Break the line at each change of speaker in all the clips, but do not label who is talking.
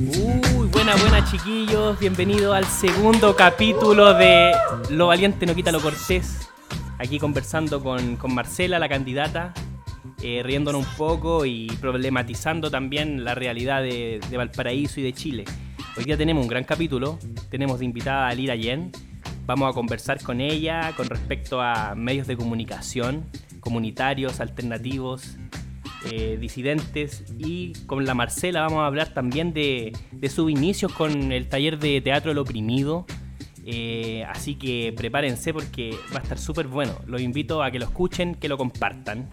Uy, buena, buena chiquillos, bienvenidos al segundo capítulo de Lo Valiente no quita lo cortés. Aquí conversando con, Marcela, la candidata, eh, riéndonos un poco y problematizando también la realidad de, de Valparaíso y de Chile. Hoy día tenemos un gran capítulo, tenemos de invitada a Lira Yen. Vamos a conversar con ella con respecto a medios de comunicación, comunitarios, alternativos, eh, disidentes y con la Marcela vamos a hablar también de, de sus inicios con el taller de teatro El Oprimido. Eh, así que prepárense porque va a estar súper bueno. Los invito a que lo escuchen, que lo compartan.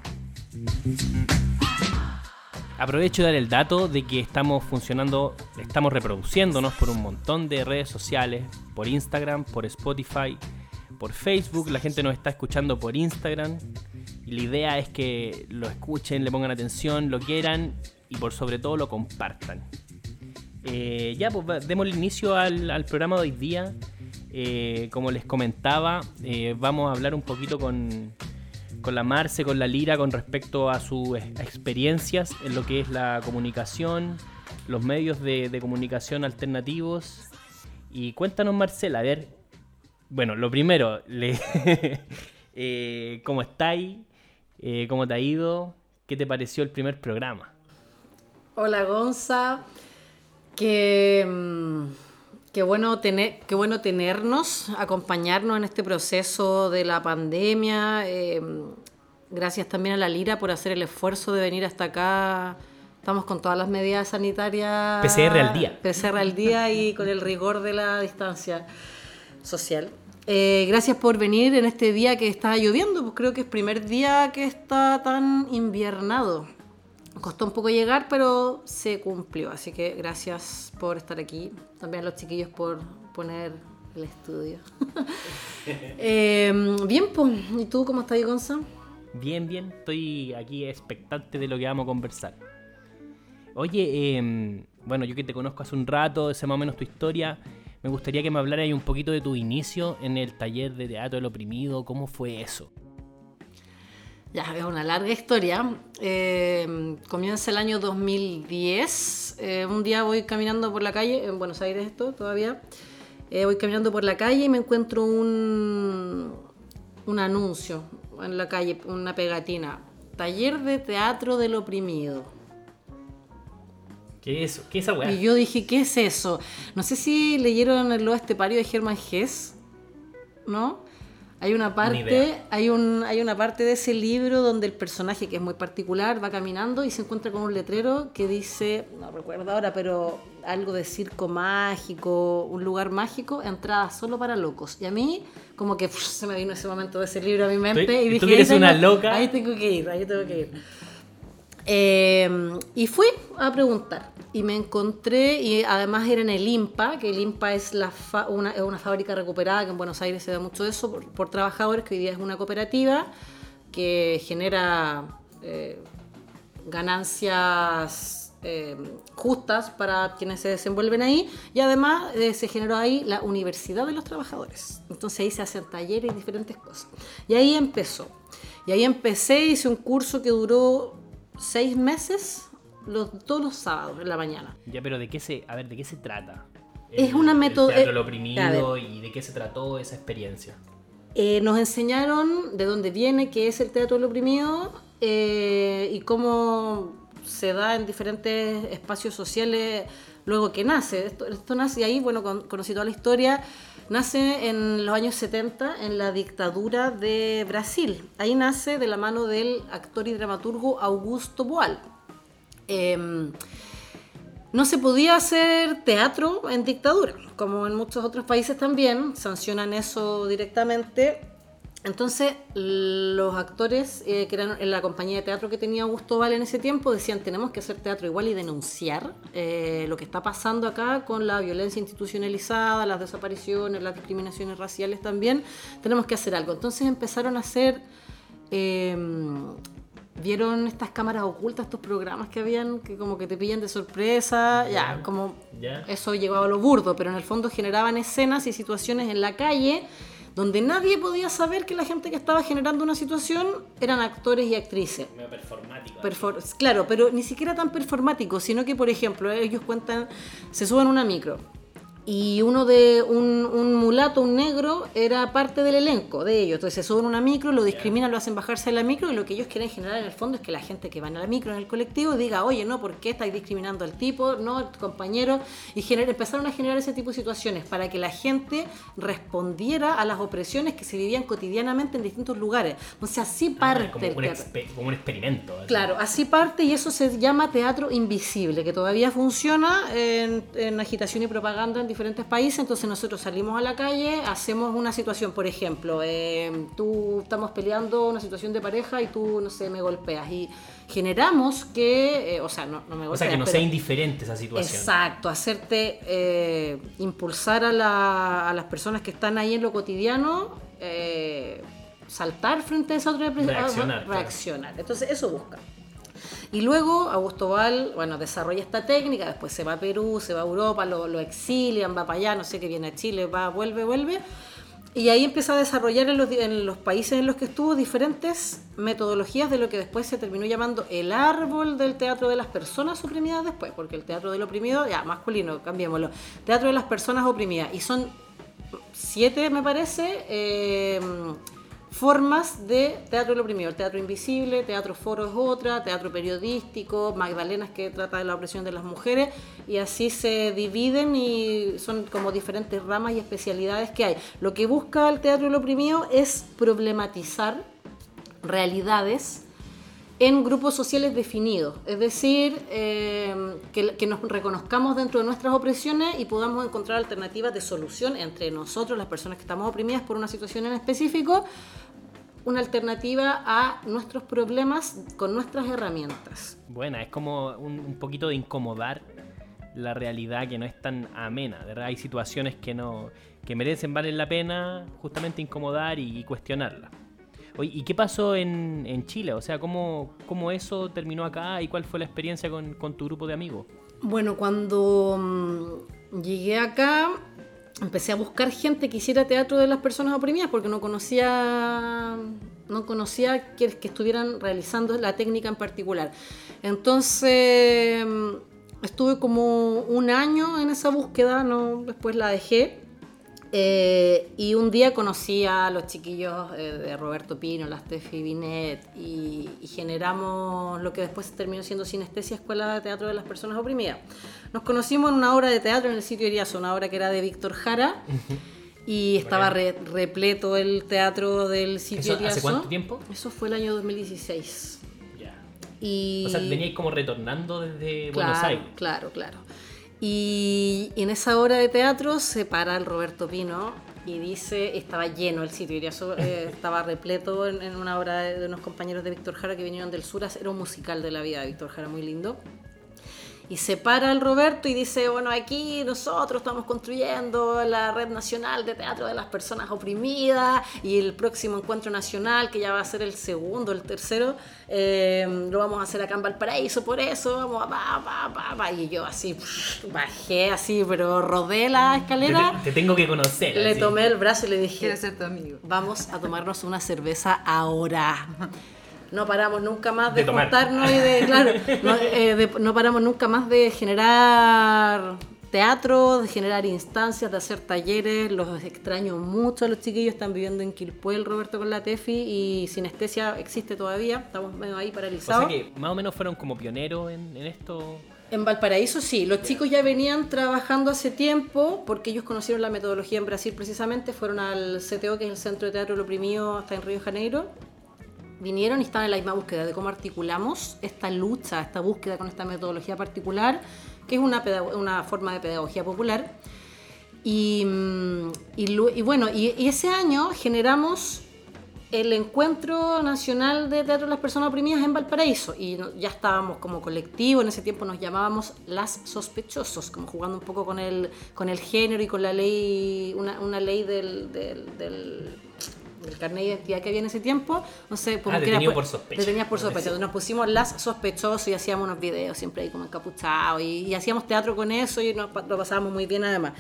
Aprovecho de dar el dato de que estamos funcionando, estamos reproduciéndonos por un montón de redes sociales, por Instagram, por Spotify, por Facebook. La gente nos está escuchando por Instagram. La idea es que lo escuchen, le pongan atención, lo quieran y por sobre todo lo compartan. Eh, ya, pues demos el inicio al, al programa de hoy día. Eh, como les comentaba, eh, vamos a hablar un poquito con, con la Marce, con la Lira, con respecto a sus experiencias en lo que es la comunicación, los medios de, de comunicación alternativos. Y cuéntanos, Marcela, a ver, bueno, lo primero, le, eh, ¿cómo estáis? Eh, ¿Cómo te ha ido? ¿Qué te pareció el primer programa?
Hola Gonza, qué, mm, qué, bueno tener, qué bueno tenernos, acompañarnos en este proceso de la pandemia. eh, gracias también a la Lira por hacer el esfuerzo de venir hasta acá. Estamos con todas las medidas sanitarias.
PCR al día.
PCR al día y con el rigor de la distancia social. Eh, gracias por venir en este día que está lloviendo, pues creo que es primer día que está tan inviernado. Costó un poco llegar, pero se cumplió. Así que gracias por estar aquí. También a los chiquillos por poner el estudio. Eh, bien, pues, ¿y tú cómo estás, Gonza?
Bien, bien, estoy aquí expectante de lo que vamos a conversar. Oye, em, bueno, yo que te conozco hace un rato, sé más o menos tu historia, me gustaría que me hablaras un poquito de tu inicio en el taller de teatro del oprimido, ¿cómo fue eso?
Ya, es una larga historia. Eh, comienza el año 2010. Eh, un día voy caminando por la calle, en Buenos Aires esto todavía. Eh, voy caminando por la calle y me encuentro un, un anuncio en la calle, una pegatina. Taller de teatro del oprimido.
¿Qué es eso? ¿Qué es esa weá?
Y yo dije, ¿qué es eso? No sé si leyeron el Lobo Estepario de Germán Hess, ¿no? Hay una parte, hay un, hay una parte de ese libro donde el personaje, que es muy particular, va caminando y se encuentra con un letrero que dice, no recuerdo ahora, pero algo de circo mágico, un lugar mágico, entrada solo para locos. Y a mí, como que pff, se me vino ese momento de ese libro a mi mente
Tú-
y
tú
dije,
que eres
ahí
una loca.
Ahí tengo que ir, ahí tengo que ir. Eh, y fui a preguntar y me encontré, y además era en el IMPA, que el IMPA es la fa- una, es una fábrica recuperada, que en Buenos Aires se da mucho eso, por, trabajadores, que hoy día es una cooperativa que genera eh, ganancias eh, justas para quienes se desenvuelven ahí, y además eh, se generó ahí la Universidad de los Trabajadores. Entonces ahí se hacen talleres y diferentes cosas. Y ahí empezó. Y ahí empecé, hice un curso que duró seis meses, los, todos los sábados en la mañana.
Ya, pero ¿de qué se, a ver, ¿de qué se trata?
Es una método-
El teatro
eh,
oprimido y de qué se trató esa experiencia.
Eh, nos enseñaron de dónde viene, qué es el teatro del oprimido eh, y cómo se da en diferentes espacios sociales luego que nace. Esto, nace ahí, bueno, con- conocí toda la historia. Nace en los años 70 en la dictadura de Brasil. Ahí nace de la mano del actor y dramaturgo Augusto Boal. Em, no se podía hacer teatro en dictadura, como en muchos otros países también, sancionan eso directamente. Entonces, los actores eh, que eran en la compañía de teatro que tenía Augusto Val en ese tiempo decían, tenemos que hacer teatro igual y denunciar eh, lo que está pasando acá con la violencia institucionalizada, las desapariciones, las discriminaciones raciales también, tenemos que hacer algo. Entonces empezaron a hacer... eh, ¿Vieron estas cámaras ocultas, estos programas que habían que como que te pillan de sorpresa? Ya, como eso llegaba a lo burdo, pero en el fondo generaban escenas y situaciones en la calle donde nadie podía saber que la gente que estaba generando una situación eran actores y actrices.
Performático.
Perfor- claro, pero ni siquiera tan performático, sino que, por ejemplo, ellos cuentan, se suben a una micro y uno de un, un mulato, un negro, era parte del elenco de ellos. Entonces se suben a una micro, lo discriminan, lo hacen bajarse de la micro y lo que ellos quieren generar en el fondo es que la gente que va en la micro, en el colectivo, diga, oye, no, ¿por qué estáis discriminando al tipo? No, al compañero. Y gener- empezaron a generar ese tipo de situaciones para que la gente respondiera a las opresiones que se vivían cotidianamente en distintos lugares. Entonces así parte
Ah, como, un expe- como un experimento. así.
Claro, así parte y eso se llama teatro invisible, que todavía funciona en, en agitación y propaganda en diferentes países. Entonces nosotros salimos a la calle, hacemos una situación, por ejemplo, eh, tú estamos peleando una situación de pareja y tú, no sé, me golpeas y generamos que, eh, o sea, no, no me golpeas.
O sea, que no
pero-
sea indiferente esa situación.
Exacto, hacerte eh, impulsar a, la- a las personas que están ahí en lo cotidiano, eh, saltar frente a esa otra
Reaccionar, claro.
reaccionar. Entonces, eso busca. Y luego Augusto Val, bueno, desarrolla esta técnica, después se va a Perú, se va a Europa, lo, exilian, va para allá, no sé qué viene a Chile, va, vuelve, vuelve. Y ahí empieza a desarrollar en los, en los países en los que estuvo diferentes metodologías de lo que después se terminó llamando el árbol del teatro de las personas oprimidas después, porque el teatro del oprimido, ya, masculino, cambiémoslo, teatro de las personas oprimidas. Y son siete, me parece, eh, formas de teatro del oprimido. El teatro invisible, teatro foro es otra, teatro periodístico, Magdalenas que trata de la opresión de las mujeres, y así se dividen y son como diferentes ramas y especialidades que hay. Lo que busca el teatro del oprimido es problematizar realidades en grupos sociales definidos, es decir, eh, que, nos reconozcamos dentro de nuestras opresiones y podamos encontrar alternativas de solución entre nosotros, las personas que estamos oprimidas por una situación en específico, una alternativa a nuestros problemas con nuestras herramientas.
Buena, es como un, poquito de incomodar la realidad que no es tan amena, ¿verdad? Hay situaciones que no que merecen valen la pena justamente incomodar y cuestionarla. ¿Y qué pasó en, Chile? O sea, ¿cómo, ¿cómo eso terminó acá y cuál fue la experiencia con, con tu grupo de amigos?
Bueno, cuando mm, llegué acá, empecé a buscar gente que hiciera teatro de las personas oprimidas porque no conocía no conocía que, que estuvieran realizando la técnica en particular. Entonces mm, estuve como un año en esa búsqueda, no, después la dejé. Eh, y un día conocí a los chiquillos eh, de Roberto Pino, las Tefi Binet, y, y generamos lo que después terminó siendo Sinestesia Escuela de Teatro de las Personas Oprimidas. Nos conocimos en una obra de teatro en el sitio Iriazo, una obra que era de Víctor Jara, y estaba re- repleto el teatro del sitio
¿Eso hace
Iriazo.
cuánto tiempo?
Eso fue el año 2016.
Ya.
Y...
O sea, veníais como retornando desde Buenos
Claro,
Aires.
claro, claro. Y en esa obra de teatro se para el Roberto Pino y dice, estaba lleno el sitio, eh, estaba repleto en, una obra de, unos compañeros de Víctor Jara que vinieron del sur, era un musical de la vida de Víctor Jara muy lindo. Y se para el Roberto y dice, bueno, aquí nosotros estamos construyendo la Red Nacional de Teatro de las Personas Oprimidas y el próximo encuentro nacional, que ya va a ser el segundo, el tercero, eh, lo vamos a hacer acá en Valparaíso, por eso, vamos a pa, pa, pa, pa. Y yo así, pff, bajé así, pero rodé la
Te,
escalera,
te tengo que conocer.
le
así.
tomé el brazo y le dije,
Quiero ser tu amigo.
vamos a tomarnos una cerveza ahora. No paramos nunca más de,
De
juntarnos y de, claro, no, eh, de- no paramos nunca más de generar teatro, de generar instancias, de hacer talleres. Los extraño mucho a los chiquillos, están viviendo en Quilpué, el Roberto con la Tefi y Sinestesia existe todavía, estamos medio ahí
O
paralizados.
sea que más o menos fueron como pioneros en, en esto.
En Valparaíso sí, los chicos ya venían trabajando hace tiempo porque ellos conocieron la metodología en Brasil precisamente, fueron al CTO, que es el Centro de Teatro del Oprimido, hasta en Río de Janeiro. Vinieron y estaban en la misma búsqueda de cómo articulamos esta lucha, esta búsqueda con esta metodología particular, que es una, una forma de pedagogía popular. Y, mm, bueno, y, ese año generamos el Encuentro Nacional de Teatro de las Personas Oprimidas en Valparaíso. Y ya estábamos como colectivo, en ese tiempo nos llamábamos Las Sospechosos, como jugando un poco con el, con el género y con la ley, una, una ley del, del carnet de identidad que había en ese tiempo. No sé,
Ah,
que era
detenido
pues-
por sospecha.
detenidas por sospecha. Nos pusimos Las Sospechosos y hacíamos unos videos siempre ahí como encapuchados. Y, y hacíamos teatro con eso y nos lo pasábamos muy bien además.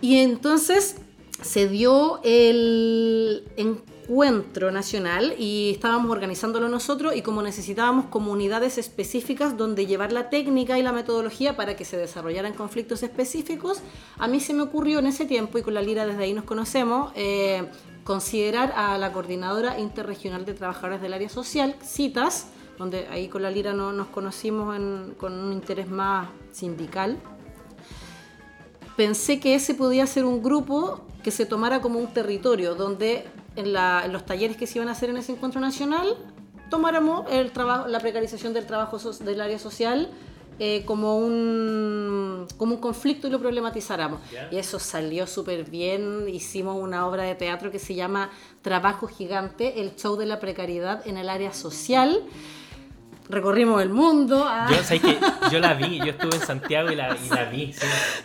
Y entonces se dio el encuentro nacional y estábamos organizándolo nosotros y como necesitábamos comunidades específicas donde llevar la técnica y la metodología para que se desarrollaran conflictos específicos, a mí se me ocurrió en ese tiempo y con la Lira desde ahí nos conocemos, eh, considerar a la coordinadora interregional de trabajadores del área social, CITAS, donde ahí con la Lira no, nos conocimos con un interés más sindical. Pensé que ese podía ser un grupo que se tomara como un territorio donde en, los talleres que se iban a hacer en ese encuentro nacional tomáramos el trabajo, la precarización del trabajo del área social eh, como, un, como un conflicto y lo problematizáramos. Y eso salió súper bien. Hicimos una obra de teatro que se llama Trabajo Gigante, el show de la precariedad en el área social recorrimos el mundo.
Ah. Yo, que yo la vi, yo estuve en Santiago y la, vi.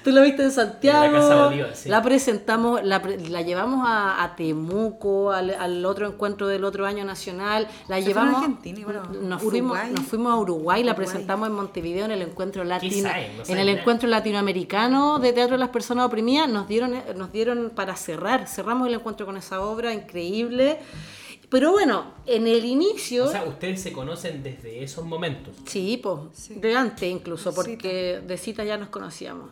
Tú la viste en Santiago. la La presentamos, la, la llevamos a, Temuco, al, otro encuentro del otro año nacional. La llevamos. A Argentina, bueno, nos, fuimos, nos fuimos a Uruguay, la presentamos en Montevideo en el encuentro latino, en el encuentro latinoamericano de teatro de las personas oprimidas. Nos dieron, nos dieron para cerrar, cerramos el encuentro con esa obra increíble. Pero bueno, en el inicio...
O sea, ustedes se conocen desde esos momentos.
Sí, pues, de antes incluso, porque de cita ya nos conocíamos.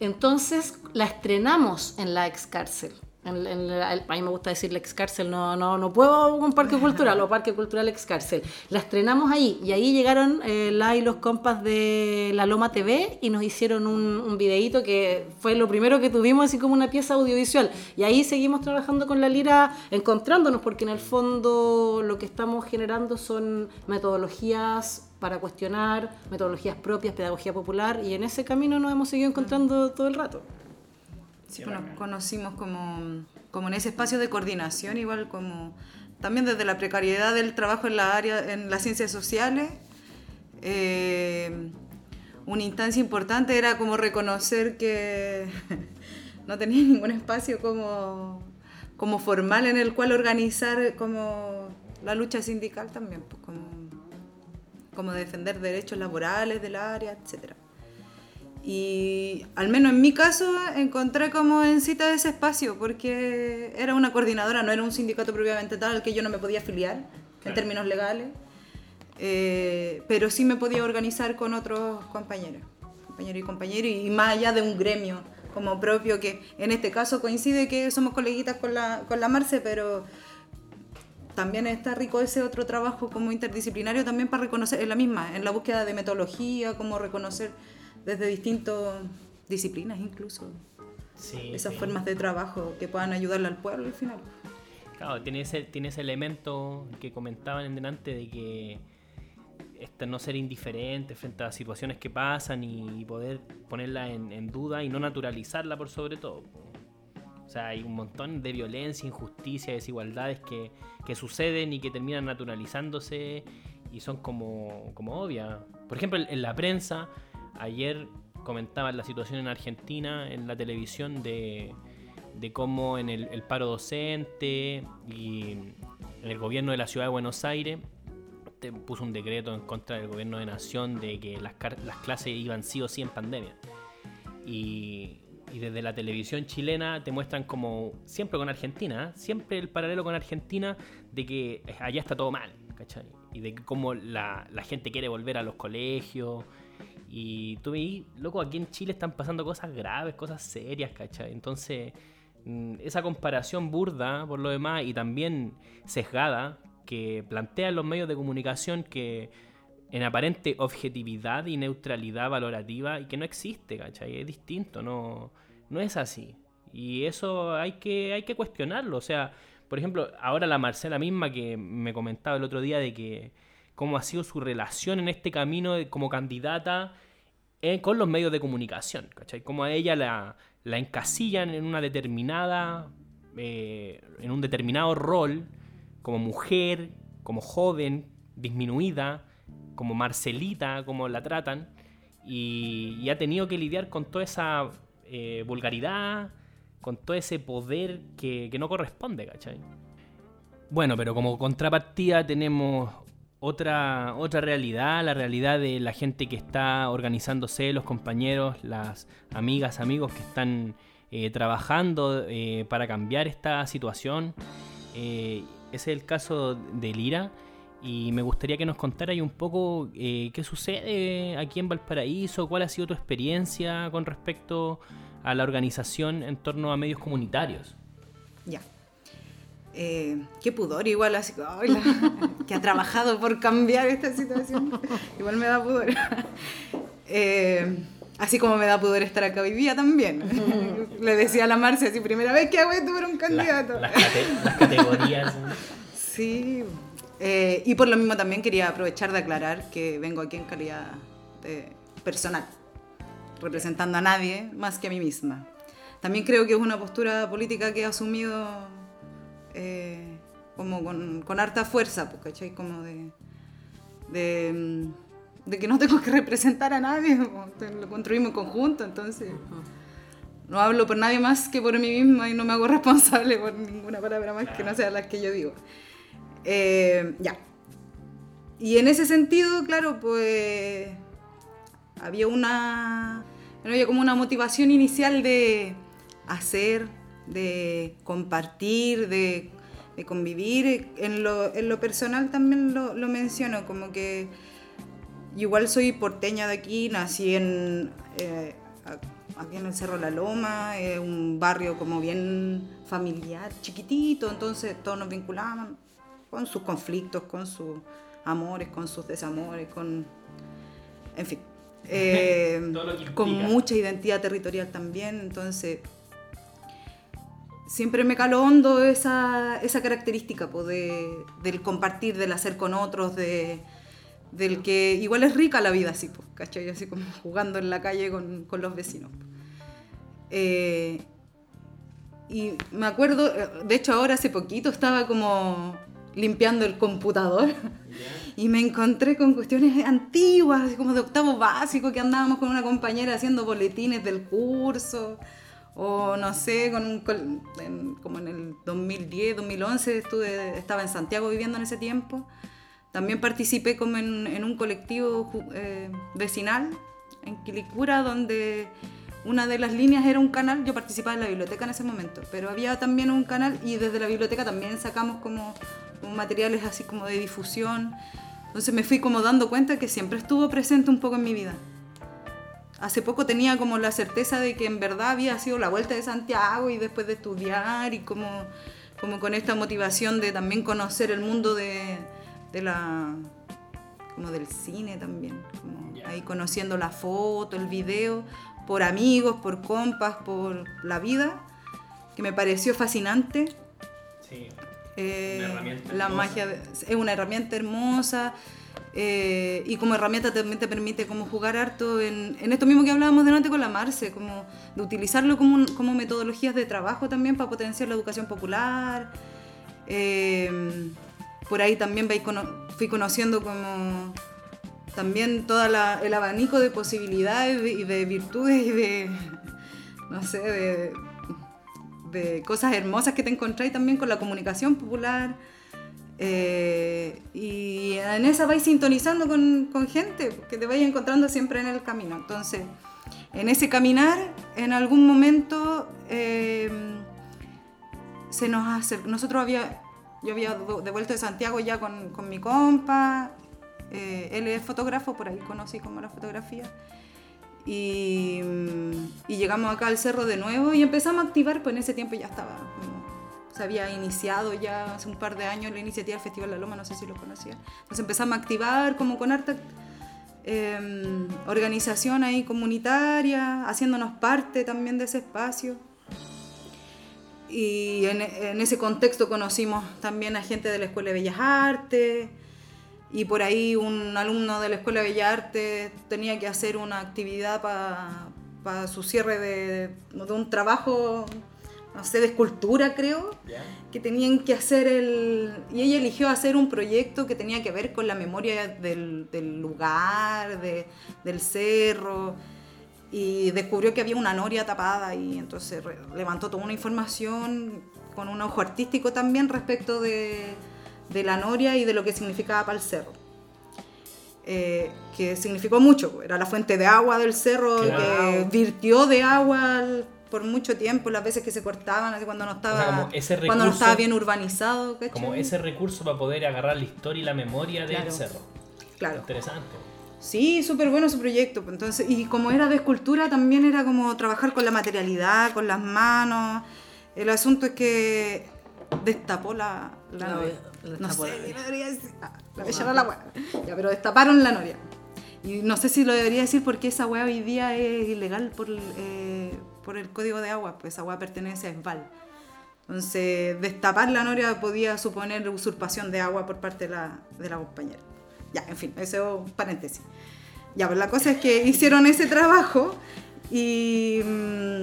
Entonces la estrenamos en la ex cárcel. En, a mí me gusta decir la ex cárcel, no, no, no puedo un parque cultural o parque cultural ex cárcel. La estrenamos ahí y ahí llegaron eh, la y los compas de La Loma TV y nos hicieron un, un videíto que fue lo primero que tuvimos así como una pieza audiovisual. Y ahí seguimos trabajando con la lira, encontrándonos, porque en el fondo lo que estamos generando son metodologías para cuestionar, metodologías propias, pedagogía popular, y en ese camino nos hemos seguido encontrando todo el rato.
Sí, bueno, conocimos como, como en ese espacio de coordinación, igual como también desde la precariedad del trabajo en la área, en las ciencias sociales. Eh, una instancia importante era como reconocer que no tenía ningún espacio como, como formal en el cual organizar como la lucha sindical también, pues como, como defender derechos laborales del área, etcétera. Y al menos en mi caso encontré como en cita ese espacio, porque era una coordinadora, no era un sindicato propiamente tal al que yo no me podía afiliar en términos legales, eh, pero sí me podía organizar con otros compañeros, compañeros y compañeros, y más allá de un gremio como propio, que en este caso coincide que somos coleguitas con la, con la Marce, pero también está rico ese otro trabajo como interdisciplinario también para reconocer, en la misma, en la búsqueda de metodología, como reconocer desde distintas disciplinas incluso. Esas formas de trabajo que puedan ayudarle al pueblo al final.
Claro, tiene ese, tiene ese elemento que comentaban en delante de que este, no ser indiferente frente a situaciones que pasan y poder ponerla en, duda y no naturalizarla por sobre todo. O sea, hay un montón de violencia, injusticia, desigualdades que, que suceden y que terminan naturalizándose y son como, como obvias. Por ejemplo, en la prensa ayer comentaban la situación en Argentina en la televisión de, cómo en el, paro docente y en el gobierno de la ciudad de Buenos Aires te puso un decreto en contra del gobierno de nación de que las, las clases iban sí o sí en pandemia. Y, desde la televisión chilena te muestran como, siempre con Argentina, ¿eh? siempre el paralelo con Argentina de que allá está todo mal, ¿cachai? Y de cómo la gente quiere volver a los colegios y tú veis, loco, aquí en Chile están pasando cosas graves, cosas serias, ¿cachai? Entonces, mm, esa comparación burda, por lo demás, y también sesgada, que plantean los medios de comunicación que en aparente objetividad y neutralidad valorativa y que no existe, ¿cachai? Es distinto, no, no es así. Y eso hay que, hay que cuestionarlo. O sea, por ejemplo, ahora la Marcela misma que me comentaba el otro día de que cómo ha sido su relación en este camino como candidata eh, con los medios de comunicación, ¿cachai? Cómo a ella la, encasillan en una determinada, eh, en un determinado rol, como mujer, como joven, disminuida, como Marcelita, como la tratan, y, ha tenido que lidiar con toda esa eh, vulgaridad, con todo ese poder que, que no corresponde, ¿cachai? Bueno, pero como contrapartida tenemos otra, otra realidad, la realidad de la gente que está organizándose, los compañeros, las amigas, amigos que están eh, trabajando eh, para cambiar esta situación. ese es el caso de Lira. Y me gustaría que nos contara un poco qué sucede aquí en Valparaíso, cuál ha sido tu experiencia con respecto a la organización en torno a medios comunitarios.
Ya. Eh, qué pudor, igual así, que ha trabajado por cambiar esta situación, igual me da pudor. Eh, así como me da pudor estar acá hoy día también. Le decía a la Marcia, así, primera vez que hago esto para un candidato.
las, categorías.
sí, eh, y por lo mismo también quería aprovechar de aclarar que vengo aquí en calidad de personal, representando a nadie más que a mí misma. También creo que es una postura política que he asumido eh, como con, harta fuerza, pues, ¿cachai? Como de, de, que no tengo que representar a nadie, lo construimos en conjunto, entonces no hablo por nadie más que por mí misma y no me hago responsable por ninguna palabra más que no sea las que yo digo. Eh, ya. Y en ese sentido, claro, pues había una, había como una motivación inicial de hacer, de compartir, de, convivir. En lo, en lo, personal también lo, lo, menciono, como que igual soy porteña de aquí, nací en, eh, aquí en el Cerro La Loma, es un barrio como bien familiar, chiquitito, entonces todos nos vinculaban con sus conflictos, con sus amores, con sus desamores, con... En fin. Eh, con mucha identidad territorial también, entonces siempre me caló hondo esa, esa característica de, del compartir, del hacer con otros, de, del que igual es rica la vida así, pues, ¿cachai? Así como jugando en la calle con, con los vecinos. Eh, y me acuerdo, de hecho ahora hace poquito estaba como limpiando el computador y me encontré con cuestiones antiguas, como de octavo básico, que andábamos con una compañera haciendo boletines del curso o no sé, con un, como en el 2010, 2011 estuve, estaba en Santiago viviendo en ese tiempo. También participé como en, un colectivo eh, vecinal en Quilicura, donde una de las líneas era un canal, yo participaba en la biblioteca en ese momento, pero había también un canal y desde la biblioteca también sacamos como, como materiales así como de difusión. Entonces me fui como dando cuenta que siempre estuvo presente un poco en mi vida hace poco tenía como la certeza de que en verdad había sido la vuelta de Santiago y después de estudiar y como, como con esta motivación de también conocer el mundo de, de la como del cine también, como ahí conociendo la foto, el video, por amigos, por compas, por la vida, que me pareció fascinante.
Sí.
Eh, la magia es una herramienta hermosa eh, y como herramienta también te permite como jugar harto en, en, esto mismo que hablábamos delante con la Marce, como de utilizarlo como, como metodologías de trabajo también para potenciar la educación popular. Eh, por ahí también fui conociendo como también todo el abanico de posibilidades y de virtudes y de, no sé, de, de cosas hermosas que te encontráis también con la comunicación popular. Eh, y en esa vais sintonizando con, con, gente que te vais encontrando siempre en el camino. Entonces, en ese caminar, en algún momento eh, se nos hace, nosotros había, yo había devuelto de Santiago ya con, con mi compa, eh, él es fotógrafo, por ahí conocí como la fotografía. Y, y, llegamos acá al cerro de nuevo y empezamos a activar, pues en ese tiempo ya estaba se había iniciado ya hace un par de años la iniciativa del Festival La Loma, no sé si lo conocían. Entonces empezamos a activar como con harta em, organización ahí comunitaria, haciéndonos parte también de ese espacio. Y en, en, ese contexto conocimos también a gente de la Escuela de Bellas Artes y por ahí un alumno de la Escuela de Bellas Artes tenía que hacer una actividad para su cierre de un trabajo no sé, de escultura creo, que tenían que hacer el... Y ella eligió hacer un proyecto que tenía que ver con la memoria del, del lugar, de, del cerro, y descubrió que había una noria tapada y entonces levantó toda una información con un ojo artístico también respecto de, de la noria y de lo que significaba para el cerro. Eh, que significó mucho, era la fuente de agua del cerro, que virtió de agua por mucho tiempo, las veces que se cortaban, así cuando no estaba,
O sea, como ese
cuando no estaba bien urbanizado. ¿cachai?
Como ese recurso para poder agarrar la historia y la memoria del
Claro.
cerro.
Claro.
Interesante.
Sí, súper bueno su proyecto. pues, Entonces, y como era de escultura, también era como trabajar con la materialidad, con las manos. El asunto es que destapó la, la
La-
noria.
la
No sé,
la
debería decir. Ah, la bella era la wea. Ya, pero destaparon la noria. Y no sé si lo debería decir porque esa wea hoy día es ilegal por, eh, por el código de agua, pues esa wea pertenece a ESBAL. Entonces, destapar la noria podía suponer usurpación de agua por parte de la, de la compañera. Ya, en fin, eso es un paréntesis. Ya, pues la cosa es que hicieron ese trabajo y, mm,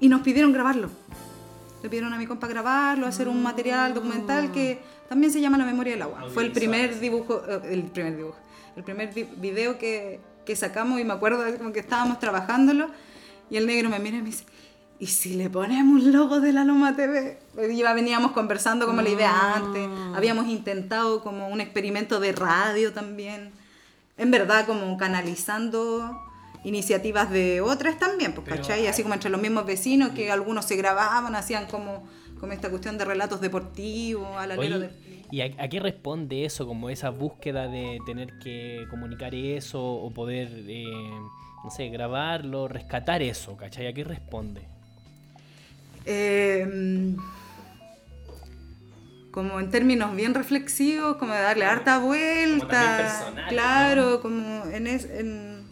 y nos pidieron grabarlo. Le pidieron a mi compa grabarlo, hacer un material documental que también se llama La memoria del agua. Fue el primer dibujo, eh, el primer dibujo, el primer vi- video que, que sacamos y me acuerdo como que estábamos trabajándolo y el negro me mira y me dice, ¿y si le ponemos logo de la Loma TV? Ya veníamos conversando como la idea antes, habíamos intentado como un experimento de radio también, en verdad como canalizando iniciativas de otras también, pues, ¿cachai? Así como entre los mismos vecinos que algunos se grababan, hacían como, como esta cuestión de relatos deportivos, al alero
Oye,
de...
¿y a, a qué responde eso? Como esa búsqueda de tener que comunicar eso o poder, eh, no sé, grabarlo, rescatar eso, ¿cachai? ¿A qué responde?
Eh, como en términos bien reflexivos, como de darle harta vuelta,
también personales,
claro, como en, es, en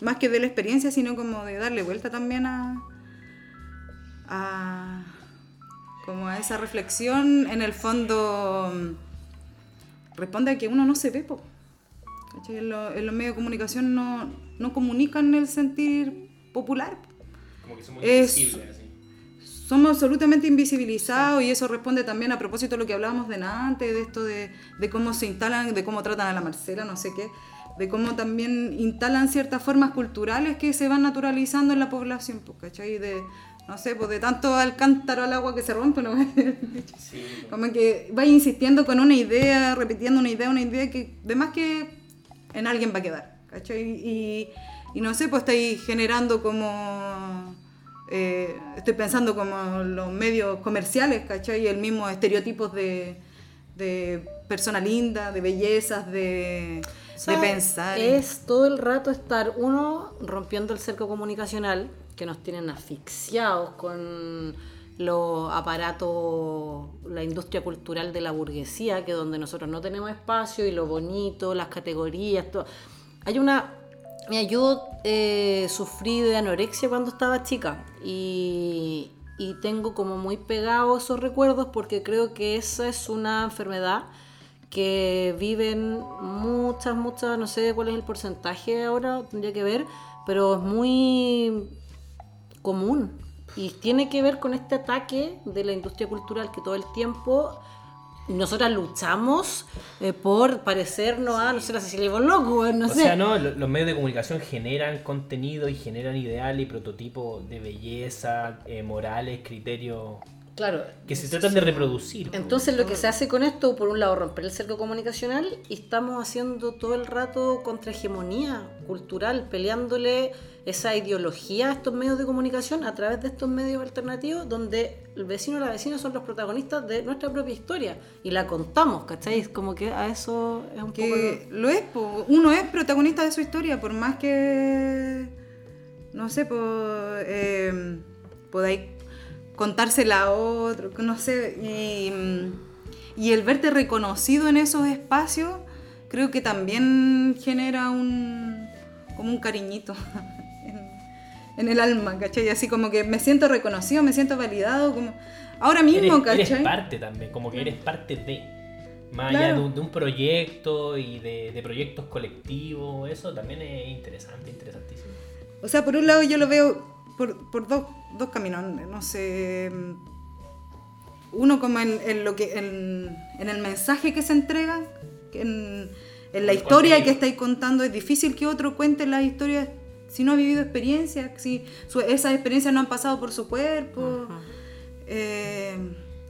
más que de la experiencia, sino como de darle vuelta también a, a como a esa reflexión, en el fondo responde a que uno no se ve, po. ¿Cachai? En, en los medios de comunicación no, no comunican el sentir popular.
Como que somos
Es-
invisibles, así.
Somos absolutamente invisibilizados y eso responde también a propósito de lo que hablábamos de antes, de esto de, de cómo se instalan, de cómo tratan a la Marcela, no sé qué, de cómo también instalan ciertas formas culturales que se van naturalizando en la población, pues, ¿cachai? De, no sé, pues de tanto al cántaro al agua que se rompe, ¿no?
Sí,
Como que va insistiendo con una idea, repitiendo una idea, una idea que de más que en alguien va a quedar, ¿cachai? Y, y no sé, pues estáis generando como... eh, estoy pensando como los medios comerciales, ¿cachai? El mismo estereotipos de, de persona linda, de bellezas, de,
O sea,
de pensar.
Es todo el rato estar, uno, rompiendo el cerco comunicacional, que nos tienen asfixiados con los aparatos, la industria cultural de la burguesía, que donde nosotros no tenemos espacio, y lo bonito, las categorías, todo. Hay una... Mira, yo eh, sufrí de anorexia cuando estaba chica y, y tengo como muy pegados esos recuerdos porque creo que esa es una enfermedad que viven muchas, muchas, no sé cuál es el porcentaje ahora, tendría que ver, pero es muy común y tiene que ver con este ataque de la industria cultural que todo el tiempo nosotras luchamos eh, por parecernos a, no sé, la Cecilia Loco, no
o
sé.
sea, no, lo- los medios de comunicación generan contenido y generan ideales y prototipos de belleza, eh, morales, criterios
Claro.
que se tratan de reproducir. po.
Entonces lo que se hace con esto, por un lado, romper el cerco comunicacional y estamos haciendo todo el rato contra hegemonía cultural, peleándole esa ideología a estos medios de comunicación a través de estos medios alternativos donde el vecino y la vecina son los protagonistas de nuestra propia historia y la contamos, ¿cachai? Es Como que a eso es un
que
poco...
lo es, uno es protagonista de su historia, por más que, no sé, por, eh, podáis contársela a otro, no sé, y, y el verte reconocido en esos espacios, creo que también genera un, como un cariñito en el alma, ¿cachai? Así como que me siento reconocido, me siento validado, como ahora mismo,
eres, eres
¿cachai?
parte también, como que eres parte de. Más allá de un, de un proyecto y de, de proyectos colectivos, eso también es interesante, interesantísimo.
O sea, por un lado yo lo veo por, por dos, dos caminos, no sé. Uno como en, en lo que en, en el mensaje que se entrega, en, en la
El
historia
contenido.
que estáis contando, es difícil que otro cuente las historias si no ha vivido experiencias, si su- esas experiencias no han pasado por su cuerpo. Eh,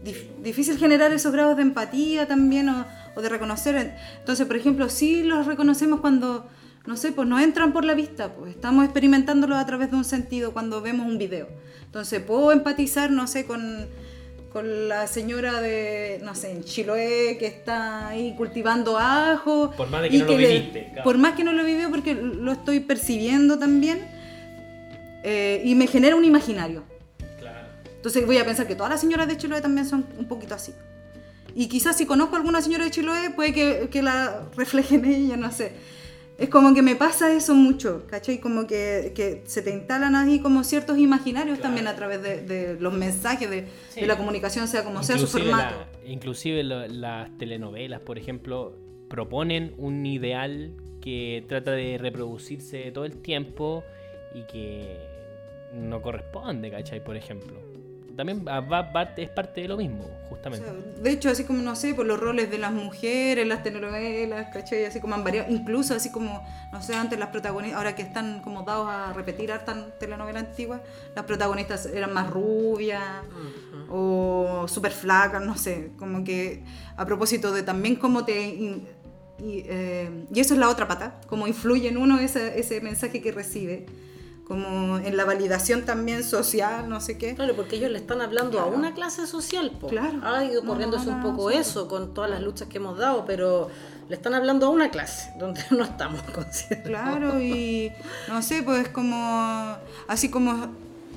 dif- difícil generar esos grados de empatía también o, o de reconocer. Entonces, por ejemplo, sí los reconocemos cuando no sé, pues no entran por la vista, pues estamos experimentándolo a través de un sentido cuando vemos un video. Entonces puedo empatizar, no sé, con, con la señora de, no sé, en Chiloé que está ahí cultivando ajo.
Por más de que no lo
le-
viviste, claro.
Por más que no lo vivió porque lo estoy percibiendo también. eh, y me genera un imaginario.
Claro.
Entonces voy a pensar que todas las señoras de Chiloé también son un poquito así. Y quizás si conozco a alguna señora de Chiloé, puede que, que la refleje en ella, no sé. Es como que me pasa eso mucho, ¿cachai? Como que, que se te instalan ahí como ciertos imaginarios
Claro.
también a través de, de los mensajes, de,
Sí.
de la comunicación, sea como sea su formato.
la- inclusive las telenovelas, por ejemplo, proponen un ideal que trata de reproducirse todo el tiempo y que no corresponde, ¿cachai? Por ejemplo. También va- va es parte de lo mismo,
O
justamente.
sea, de hecho, así como, no sé, por los roles de las mujeres, las telenovelas, ¿cachai? Así como han variado, incluso así como, no sé, antes las protagonistas, ahora que están como dados a repetir hartas telenovelas antiguas, las protagonistas eran más rubias o súper flacas, no sé, como que a propósito de también cómo te... in- y, eh, y eso es la otra pata, cómo influye en uno ese, ese mensaje que recibe, como en la validación también social, no sé qué.
Claro, porque ellos le están hablando
Claro.
a una clase social, po.
Claro.
Ha ido
No,
corriéndose
no,
un
no,
poco
sí.
eso con todas las luchas que hemos dado, pero le están hablando a una clase donde no estamos conscientes.
Claro, y no sé, pues como, así como,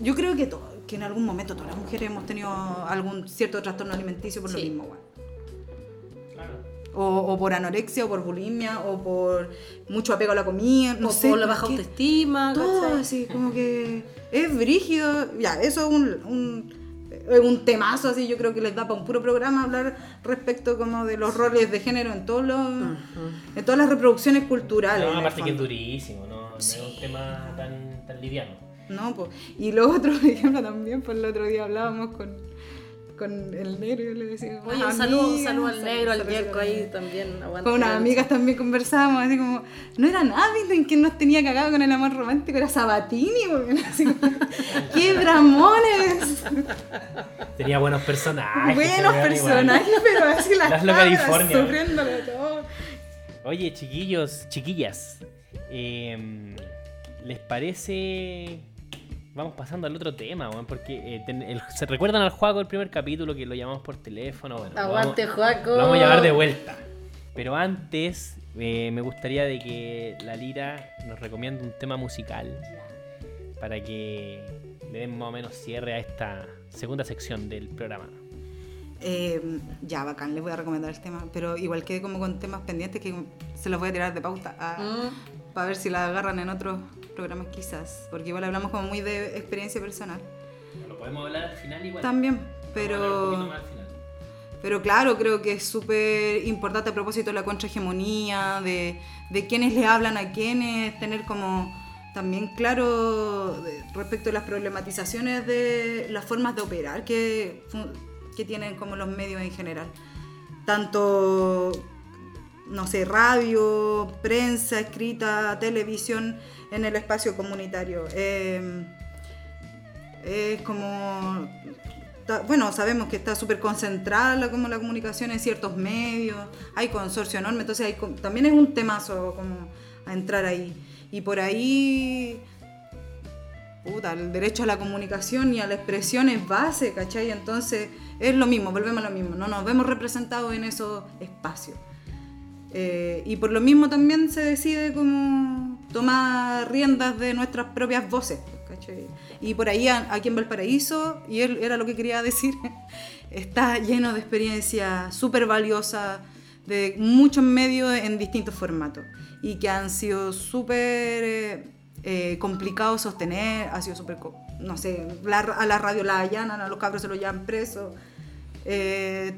yo creo que, que en algún momento todas las mujeres hemos tenido algún cierto trastorno alimenticio por lo
Sí.
mismo, weón. O, o por anorexia, o por bulimia, o por mucho apego a la comida, no
o
sé.
por la baja autoestima,
Todo
¿cachai?
así, como que es brígido, ya, eso es un... un un temazo así, yo creo que les da para un puro programa hablar respecto como de los roles de género en todos los, en todas las reproducciones culturales.
No, aparte que es durísimo, ¿no? No es un tema tan, tan liviano.
No, pues. Y lo otro, por ejemplo, también, pues el otro día hablábamos con, con el negro y le decíamos.
Oye,
"Ah,
un saludo, un
amiga",
saludo al negro, al
sal-
ahí también.
Con unas amigas también conversábamos, así como, no era nadie en quien nos tenía cagado con el amor romántico, era Sabatini, weón, así como, ¡qué dramones!
Tenía buenos personajes.
Buenos personajes, pero así las
Las
cabras sufriéndolo todo.
Oye, chiquillos, chiquillas. em, ¿Les parece.? Vamos pasando al otro tema, weón, porque eh, ten- el- ¿se recuerdan al juego del primer capítulo que lo llamamos por teléfono? Bueno, lo
Aguante,
vamos-
Joaco.
Lo vamos a llamar de vuelta. Pero antes, eh, me gustaría de que la Lira nos recomiende un tema musical para que le den más o menos cierre a esta segunda sección del programa.
Eh, ya, bacán, les voy a recomendar el tema, pero igual quedé como con temas pendientes que se los voy a tirar de pauta
Mm.
Para ver si la agarran en otros programas quizás, porque igual hablamos como muy de experiencia personal.
Lo podemos hablar al final igual.
También,
un
pero...
poquito más al final.
Pero claro, creo que es súper importante a propósito de la contrahegemonía, de, de quiénes le hablan a quiénes, tener como también claro respecto a las problematizaciones de las formas de operar que, que tienen como los medios en general. Tanto, no sé, radio, prensa, escrita, televisión en el espacio comunitario. Eh, es como bueno, sabemos que está súper concentrada como la comunicación en ciertos medios, hay consorcio enorme, entonces hay, también es un temazo como a entrar ahí. Y por ahí, puta, el derecho a la comunicación y a la expresión es base, ¿cachai? Entonces es lo mismo, volvemos a lo mismo, no nos vemos representados en esos espacios. Eh, y por lo mismo también se decide como tomar riendas de nuestras propias voces. Y por ahí a- aquí en Valparaíso, y él era lo que quería decir, está lleno de experiencias súper valiosas de muchos medios en distintos formatos y que han sido súper eh, eh, complicados sostener, ha sido súper, no sé, la- a la radio la allanan, a los cabros se los llevan presos. Eh,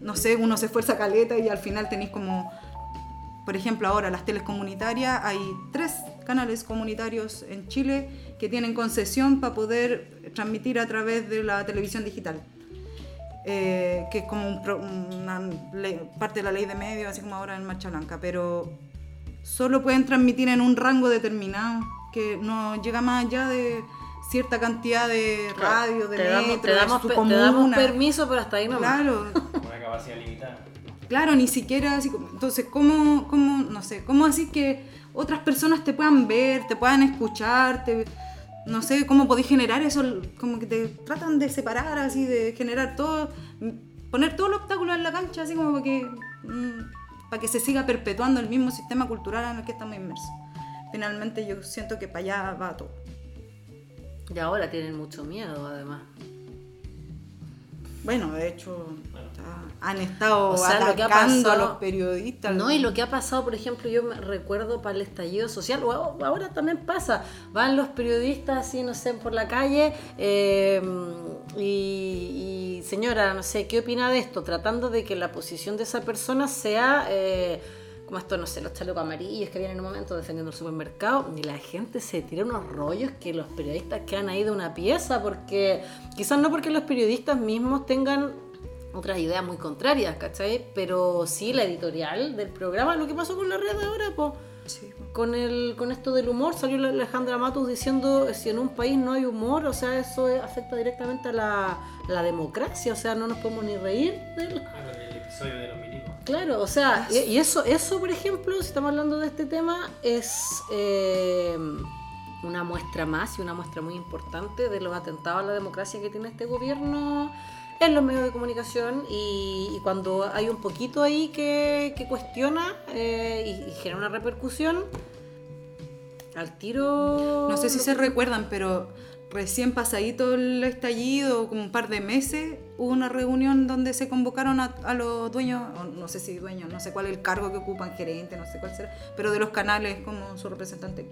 no sé, uno se esfuerza caleta y al final tenéis como, por ejemplo, ahora las teles comunitarias, hay tres canales comunitarios en Chile que tienen concesión para poder transmitir a través de la televisión digital. Eh, que es como una parte de la ley de medios, así como ahora en Marcha Blanca, pero solo pueden transmitir en un rango determinado, que no llega más allá de cierta cantidad de radio, de
te damos, te damos
su
te permiso, pero hasta ahí no
Claro,
Una capacidad limitada.
claro, ni siquiera así como, entonces, ¿cómo, cómo, no sé, cómo así que otras personas te puedan ver, te puedan escuchar, no sé, cómo podés generar eso, como que te tratan de separar así, de generar todo, poner todos los obstáculos en la cancha, así como para que, mm, para que se siga perpetuando el mismo sistema cultural en el que estamos inmersos. Finalmente yo siento que para allá va todo.
Y ahora tienen mucho miedo, además.
Bueno, de hecho, han estado atacando a los periodistas.
No, y lo que ha pasado, por ejemplo, yo me recuerdo para el estallido social, o ahora también pasa, van los periodistas así, no sé, por la calle eh, y, señora, no sé, ¿qué opina de esto? Tratando de que la posición de esa persona sea... Eh, como esto, no sé, los chalecos amarillos que habían en un momento defendiendo el supermercado, y la gente se tira unos rollos que los periodistas quedan ahí de una pieza, porque quizás no porque los periodistas mismos tengan otras ideas muy contrarias, ¿cachai? Pero sí la editorial del programa, lo que pasó con la red ahora, pues... Con, el, con esto del humor salió Alejandra Matus diciendo si en un país no hay humor, o sea, eso afecta directamente a la, la democracia, o sea, no nos podemos ni reír del...
Ah, el episodio de los
Claro, o sea, y, eso, eso, por ejemplo, si estamos hablando de este tema, es eh, una muestra más y una muestra muy importante de los atentados a la democracia que tiene este gobierno en los medios de comunicación y, cuando hay un poquito ahí que, cuestiona eh, y, genera una repercusión, al tiro...
No sé si se recuerdan, pero recién pasadito el estallido, como un par de meses, hubo una reunión donde se convocaron a, los dueños, no sé si dueños, no sé cuál es el cargo que ocupan, gerente, no sé cuál será, pero de los canales como su representante,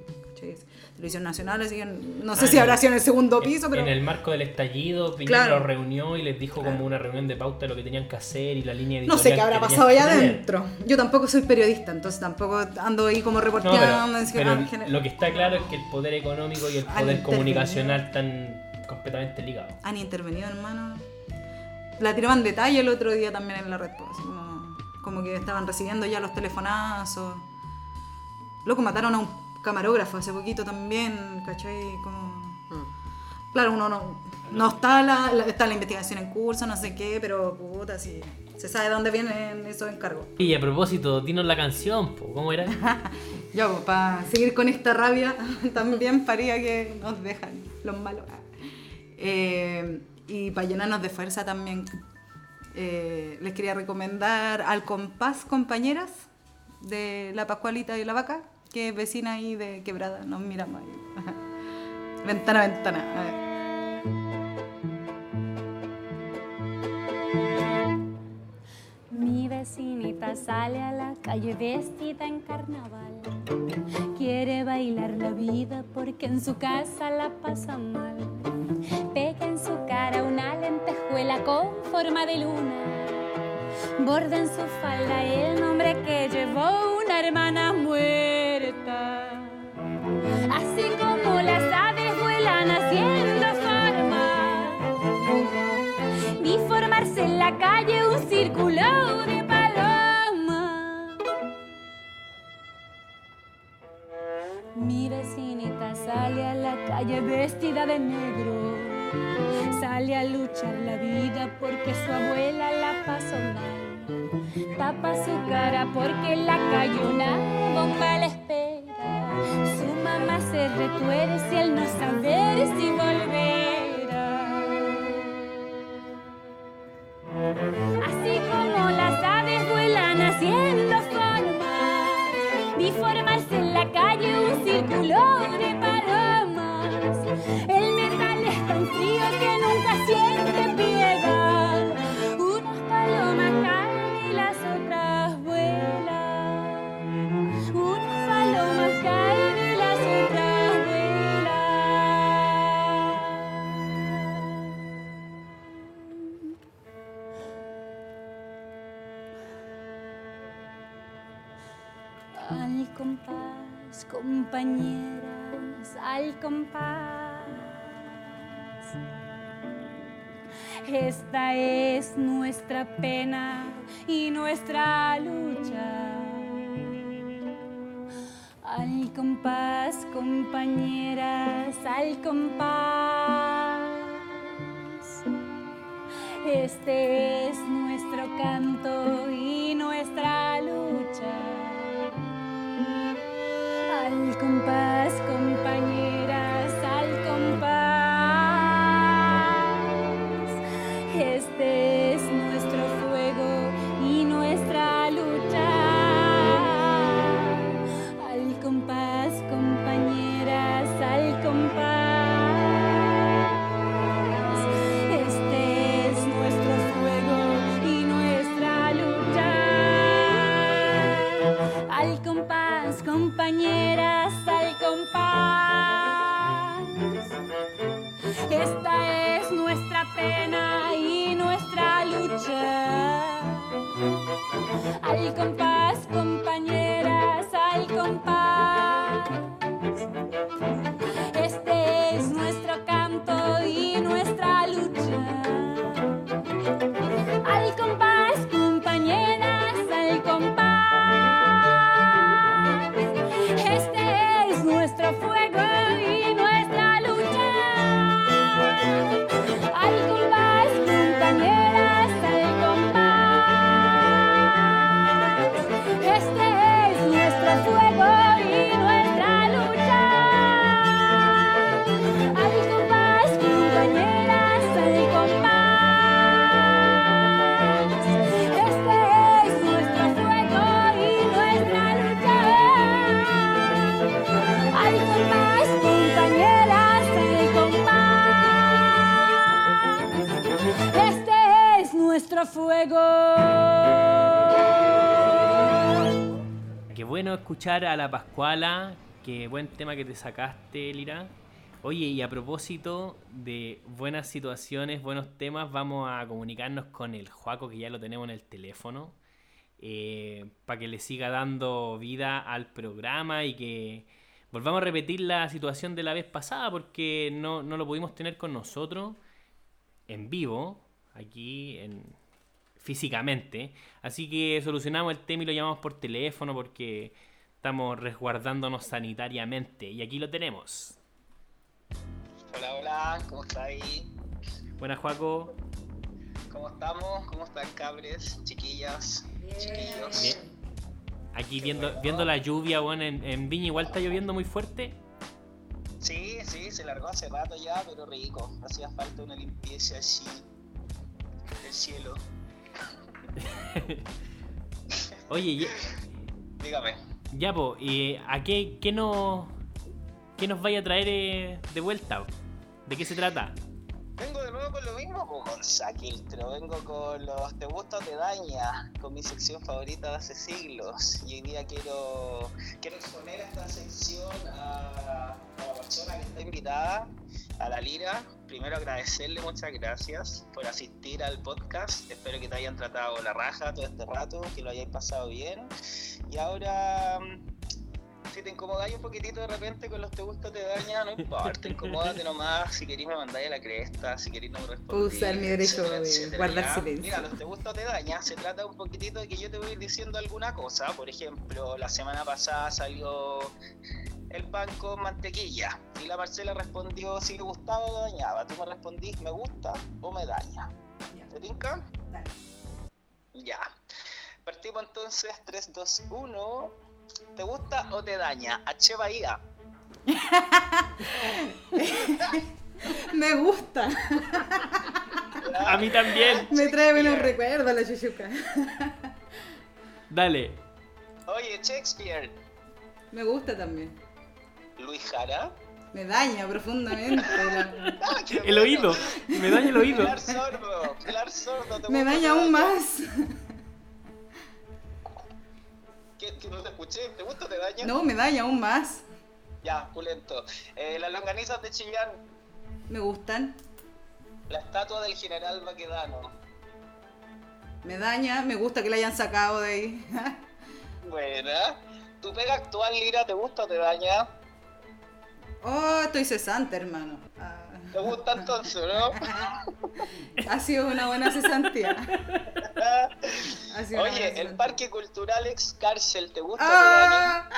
Televisión Nacional, así no sé ah, si habrá sido en el segundo piso, pero...
En el marco del estallido, Piñera reunió y les dijo como una reunión de pauta de lo que tenían que hacer y la línea editorial
No sé qué habrá pasado allá adentro. Yo tampoco soy periodista, entonces tampoco ando ahí como reporteando.
pero, ah, lo que está claro es que el poder económico y el poder comunicacional están completamente ligados.
Han intervenido, hermano la tiraban detalle el otro día también en la red, pues, como, que estaban recibiendo ya los telefonazos. Loco, mataron a un camarógrafo hace poquito también, ¿cachai? Como... Mm. Claro, uno no, no está la, está la investigación en curso, no sé qué, pero puta, sí. Se sabe de dónde vienen esos encargos.
Y a propósito, dinos la canción, ¿cómo era?
pues, para seguir con esta rabia, también paría que nos dejan los malos. Eh, y para llenarnos de fuerza también, eh, les quería recomendar Al Compás Compañeras de La Pascualita y la Vaca, que es vecina ahí de Quebrada, nos miramos ahí. ventana ventana. A ver.
Vecinita sale a la calle vestida en carnaval. Quiere bailar la vida porque en su casa la pasa mal. Pega en su cara una lentejuela con forma de luna. Borda en su falda el nombre que llevó una hermana muerta. Así como las aves vuelan haciendo forma. Vi formarse en la calle un círculo calle vestida de negro. Sale a luchar la vida porque su abuela la pasó mal. Tapa su cara porque la calle una bomba la espera. Su mamá se retuerce él no saber si volverá. Esta es nuestra pena y nuestra lucha. Al compás, compañeras, al compás. Este es nuestro canto y nuestra lucha. Al compás, pena y nuestra lucha. Al compás, compañeras,
escuchar a la Pascuala. Qué buen tema que te sacaste, Lira. Oye, y a propósito de buenas situaciones, buenos temas, vamos a comunicarnos con el Juaco, que ya lo tenemos en el teléfono, para que le siga dando vida al programa y que volvamos a repetir la situación de la vez pasada, porque no, no lo pudimos tener con nosotros en vivo, aquí en, físicamente. Así que solucionamos el tema y lo llamamos por teléfono porque estamos resguardándonos sanitariamente. Y aquí lo tenemos.
Hola, hola, ¿cómo estáis?
Buenas, Juaco.
¿Cómo estamos? ¿Cómo están, cabres, chiquillas, chiquillos?
Bien. Aquí viendo, viendo la lluvia, bueno, en, en Viña igual está lloviendo muy fuerte.
Sí, sí, se largó hace rato ya, pero rico. Hacía falta una limpieza así del cielo.
Oye, ya,
Dígame.
Ya po, ¿y a qué, qué, nos, qué nos vaya a traer eh, de vuelta? ¿De qué se trata?
Vengo de nuevo con lo mismo, pues, con Saquiltro. Vengo con los Te gusta te daña, con mi sección favorita de hace siglos. Y hoy día quiero, quiero exponer esta sección a la persona que está invitada, a la Lira. Primero agradecerle muchas gracias por asistir al podcast. Espero que te hayan tratado la raja todo este rato, que lo hayáis pasado bien. Y ahora si te incomodáis un poquitito de repente con los te gusta te daña, no importa, incomódate nomás, si queréis me mandáis a la cresta, si queréis no me respondís.
Usar mi derecho de guardar silencio.
Mira, los te gusta o te daña, se trata un poquitito de que yo te voy a ir diciendo alguna cosa, por ejemplo, la semana pasada salió el pan con mantequilla y la Marcela respondió si le gustaba o le dañaba, tú me respondís me gusta o me daña. ¿Te tinca? Ya. Partimos entonces 3, 2, 1. ¿Te gusta o te daña? H Bahía.
Me gusta.
A mí también.
Me trae buenos recuerdos la chuchuca.
Dale.
Oye, Shakespeare.
Me gusta también.
Luis Jara.
Me daña profundamente. la-
Ah,
El oído. Me daña el oído.
Pilar Sordo. Pilar Sordo. ¿te
Me daña aún más.
¿Qué, qué no te escuché? ¿Te gusta o te daña?
No, me daña aún más.
Ya, pulento. Eh, las longanizas de Chillán.
Me gustan.
La estatua del general Baquedano.
Me daña. Me gusta que la hayan sacado de ahí.
Buena. ¿Tu pega actual, Lira, te gusta o te daña?
Oh, estoy cesante, hermano. Ah,
¿Te gusta entonces, no?
ha sido una buena cesantía. Buena
Oye, el. Parque Cultural Ex Cárcel, ¿te gusta o te daña?
¡Ah!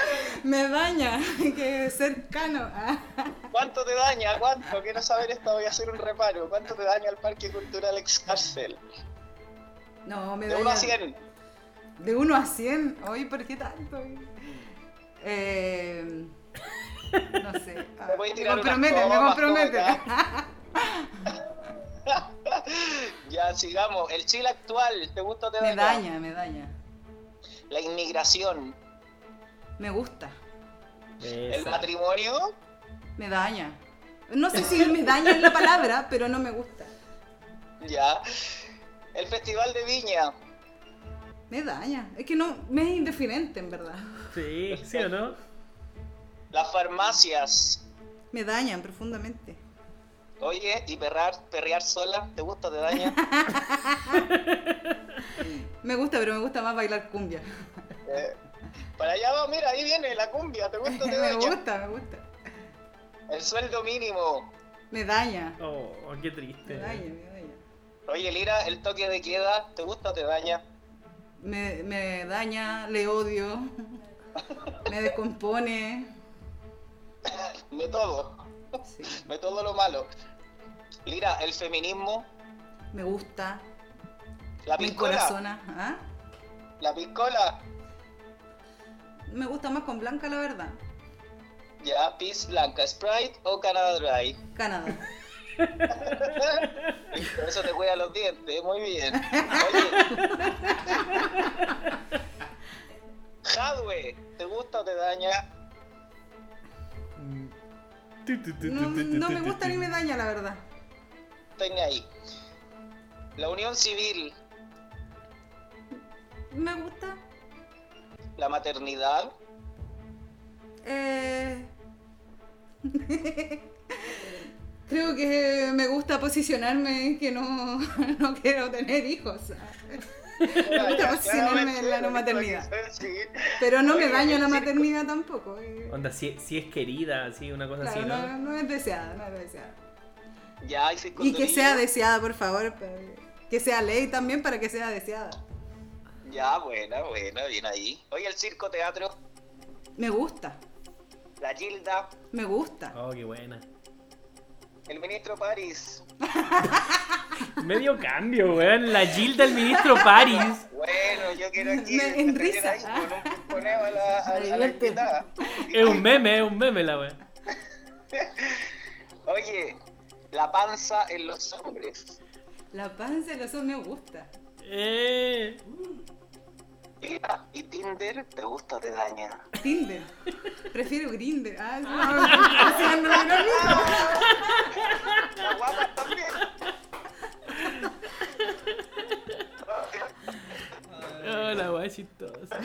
Me daña. Que cercano. Ah.
¿Cuánto te daña? ¿Cuánto? Quiero saber esto, voy a hacer un reparo. ¿Cuánto te daña el Parque Cultural Ex Cárcel?
No, me
De
daña.
1 a 100.
De 1 a 100. Oye, ¿por qué tanto? Eh, no sé. Me
unas
compromete, me compromete.
Ya, sigamos. El Chile actual, ¿te gusta o te
me
daña?
daña, me daña.
La inmigración.
Me gusta.
El matrimonio.
Me daña. No sé si me daña en la palabra, pero no me gusta.
Ya. El Festival de Viña.
Me daña. Es que no, me es indiferente, en verdad.
Sí, ¿sí o no?
Las farmacias.
Me dañan profundamente.
Oye, y perrar, perrear sola, ¿te gusta o te daña?
Me gusta, pero me gusta más bailar cumbia.
Eh, para allá va, mira, ahí viene la cumbia, ¿te gusta o te
me
daña?
gusta, me gusta.
El sueldo mínimo.
Me daña.
Oh, qué
Me
triste.
daña, me daña.
Oye, Lira, el toque de queda, ¿te gusta o te daña?
Me, me daña, le odio. Me descompone.
De todo,
Sí.
de todo lo malo. Lira, el feminismo,
Me gusta.
la piscola,
encorazona. ¿Ah?
la piscola,
Me gusta más con blanca, la verdad.
ya, Peace Blanca, Sprite o Canada Dry.
Canadá.
Por eso te cuida los dientes, muy bien. Oye. Jadwe, ¿te gusta o te daña?
No, no me gusta ni me daña, la verdad.
Tenga ahí. La unión civil,
Me gusta.
la maternidad,
Eh... Creo que me gusta posicionarme en que no, no quiero tener hijos. Me gusta posicionarme en la no maternidad. Pero no me daño la maternidad tampoco. eh.
Onda, si, si es querida, así, una cosa
Claro,
así,
no,
¿no?
no es deseada, no es deseada.
Ya, hay
Y que sea deseada, por favor. Que sea ley también para que sea deseada.
Ya, buena, buena, bien ahí. Oye, el circo teatro,
Me gusta,
la Gilda,
me gusta.
Oh, qué buena.
el ministro París.
Medio cambio, weón. La Gilda, el ministro París.
Bueno, yo quiero aquí
Me enrisa.
con un a la, a, a la
Divierte.
invitada.
Es un meme, es un meme la weón.
Oye, la panza en los hombres.
La panza de los hombres me gusta.
Eh.
Mira, ¿y Tinder te gusta o te daña?
Tinder. Prefiero Grinder. Ah, no, no, mismo.
La guapa también.
Oh, la weá chistosa.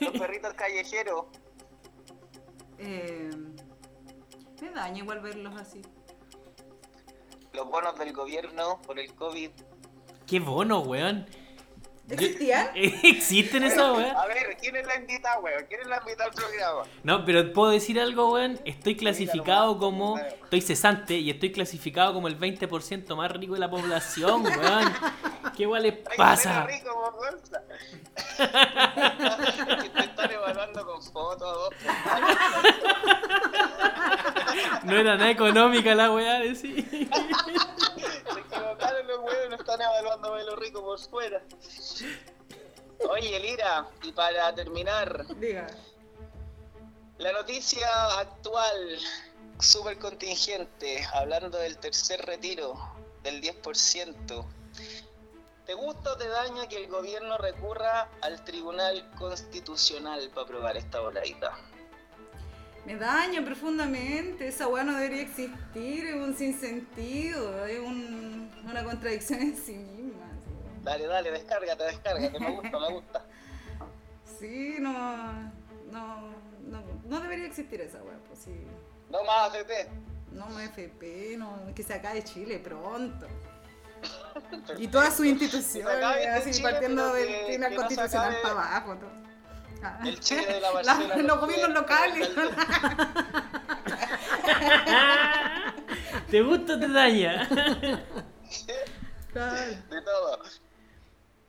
Los perritos callejeros.
Eh, me daña igual verlos así.
Los bonos del gobierno por el COVID.
Qué bono, weón.
¿Existían?
¿Existen esas weón?
A ver, ¿quién es la invitada, weón? ¿Quién es la invitada al programa?
No, pero puedo decir algo, weón. Estoy clasificado como. Estoy cesante y estoy clasificado como el 20% más rico de la población, weón. ¿Qué weón les pasa?
rico, te están evaluando con fotos.
No era nada económica la weá, decir.
Se equivocaron los huevos, no están evaluando a lo rico por fuera. Oye, Lira, y para terminar,
Diga.
la noticia actual, súper contingente, hablando del tercer retiro del 10%. ¿Te gusta o te daña que el gobierno recurra al Tribunal Constitucional para aprobar esta voladita?
Me daña profundamente. Esa weá no debería existir. Es un sinsentido. Es un- una contradicción en sí misma.
Dale, dale, descárgate, descárgate, me gusta, me gusta.
Sí, no, no, no, no debería existir esa weá. Pues sí.
No más ACT.
No, no FP, no, que se acabe Chile pronto. Y todas sus instituciones,
este
así
Chile,
partiendo Tribunal
que no se
Constitucional para abajo. todo. Ah.
El Chile de la
La-
Marcela.
Los gobiernos locales.
¿Te gusta o te daña?
De todo.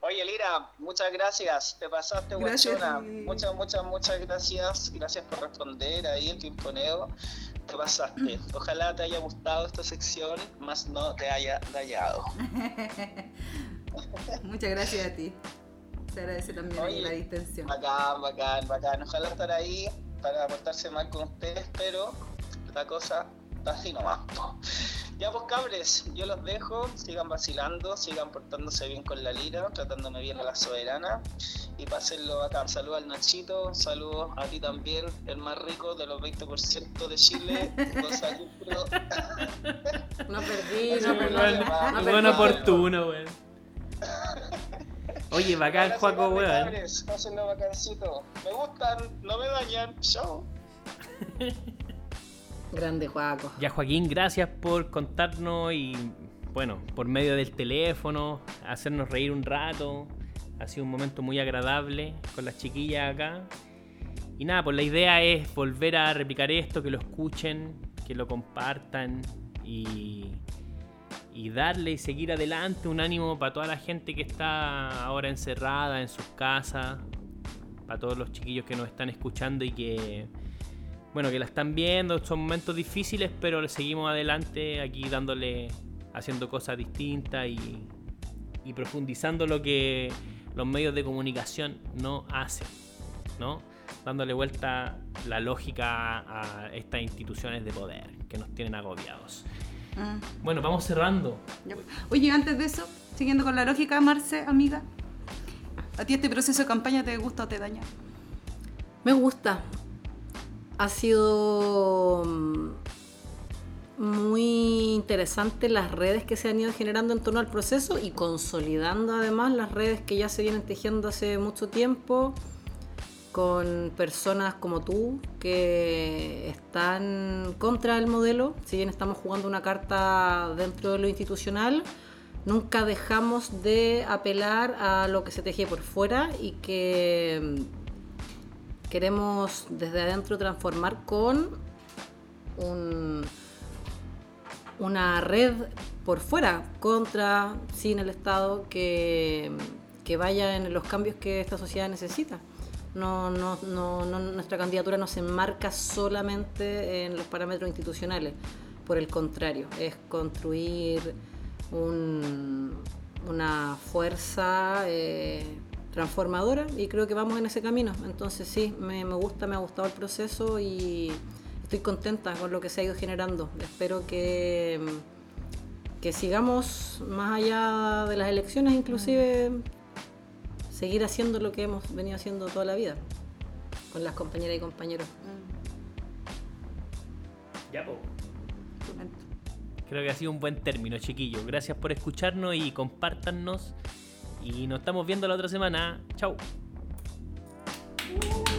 Oye, Lira, muchas gracias. Te pasaste, guachona. Muchas, muchas, muchas gracias. Gracias por responder ahí el pimponeo. te pasaste. Ojalá te haya gustado esta sección, más no te haya dañado.
Muchas gracias a ti. Se agradece también
Oye,
la distensión.
Bacán, bacán, bacán. Ojalá estar ahí para portarse mal con ustedes, pero la cosa está así nomás. Ya pues cabres, yo los dejo, sigan vacilando, sigan portándose bien con la lira, tratándome bien a la soberana y pásenlo bacán. Saludos al Nachito, saludos a ti también, el más rico de los 20% de Chile.
No perdí, no perdí.
weón.
no
Qué
Buen
perdí.
oportuno, weón. Oye, bacán, Juaco, weón.
Pásenlo bacancito. Me gustan, no me dañan. Chao.
Grande Juaco.
Ya, Joaquín, gracias por contarnos y, bueno, por medio del teléfono, hacernos reír un rato. Ha sido un momento muy agradable con las chiquillas acá. Y nada, pues la idea es volver a replicar esto, que lo escuchen, que lo compartan y, y darle y seguir adelante un ánimo para toda la gente que está ahora encerrada en sus casas, para todos los chiquillos que nos están escuchando y que, bueno, que la están viendo, son momentos difíciles, pero seguimos adelante aquí dándole, haciendo cosas distintas y, y profundizando lo que los medios de comunicación no hacen, ¿no? Dándole vuelta la lógica a estas instituciones de poder que nos tienen agobiados.
Mm,
Bueno, vamos cerrando.
ya. Oye, antes de eso, siguiendo con la lógica, Marce, amiga, ¿a ti este proceso de campaña te gusta o te daña?
Me gusta. Ha sido mm, muy interesante las redes que se han ido generando en torno al proceso y consolidando además las redes que ya se vienen tejiendo hace mucho tiempo con personas como tú que están contra el modelo, si bien estamos jugando una carta dentro de lo institucional, nunca dejamos de apelar a lo que se teje por fuera y que mm, queremos desde adentro transformar con un- una red por fuera contra, sin el Estado, que vaya en los cambios que esta sociedad necesita. No, no, no, nuestra candidatura no se enmarca solamente en los parámetros institucionales, por el contrario, es construir un- una fuerza eh, transformadora y creo que vamos en ese camino. Entonces sí, me, me gusta, me ha gustado el proceso y estoy contenta con lo que se ha ido generando. Espero que, que sigamos más allá de las elecciones, inclusive seguir haciendo lo que hemos venido haciendo toda la vida con las compañeras y compañeros.
Ya, po. Creo que ha sido un buen término, chiquillos. Gracias por escucharnos y compártannos. Y nos estamos viendo la otra semana. Chau.
Uh.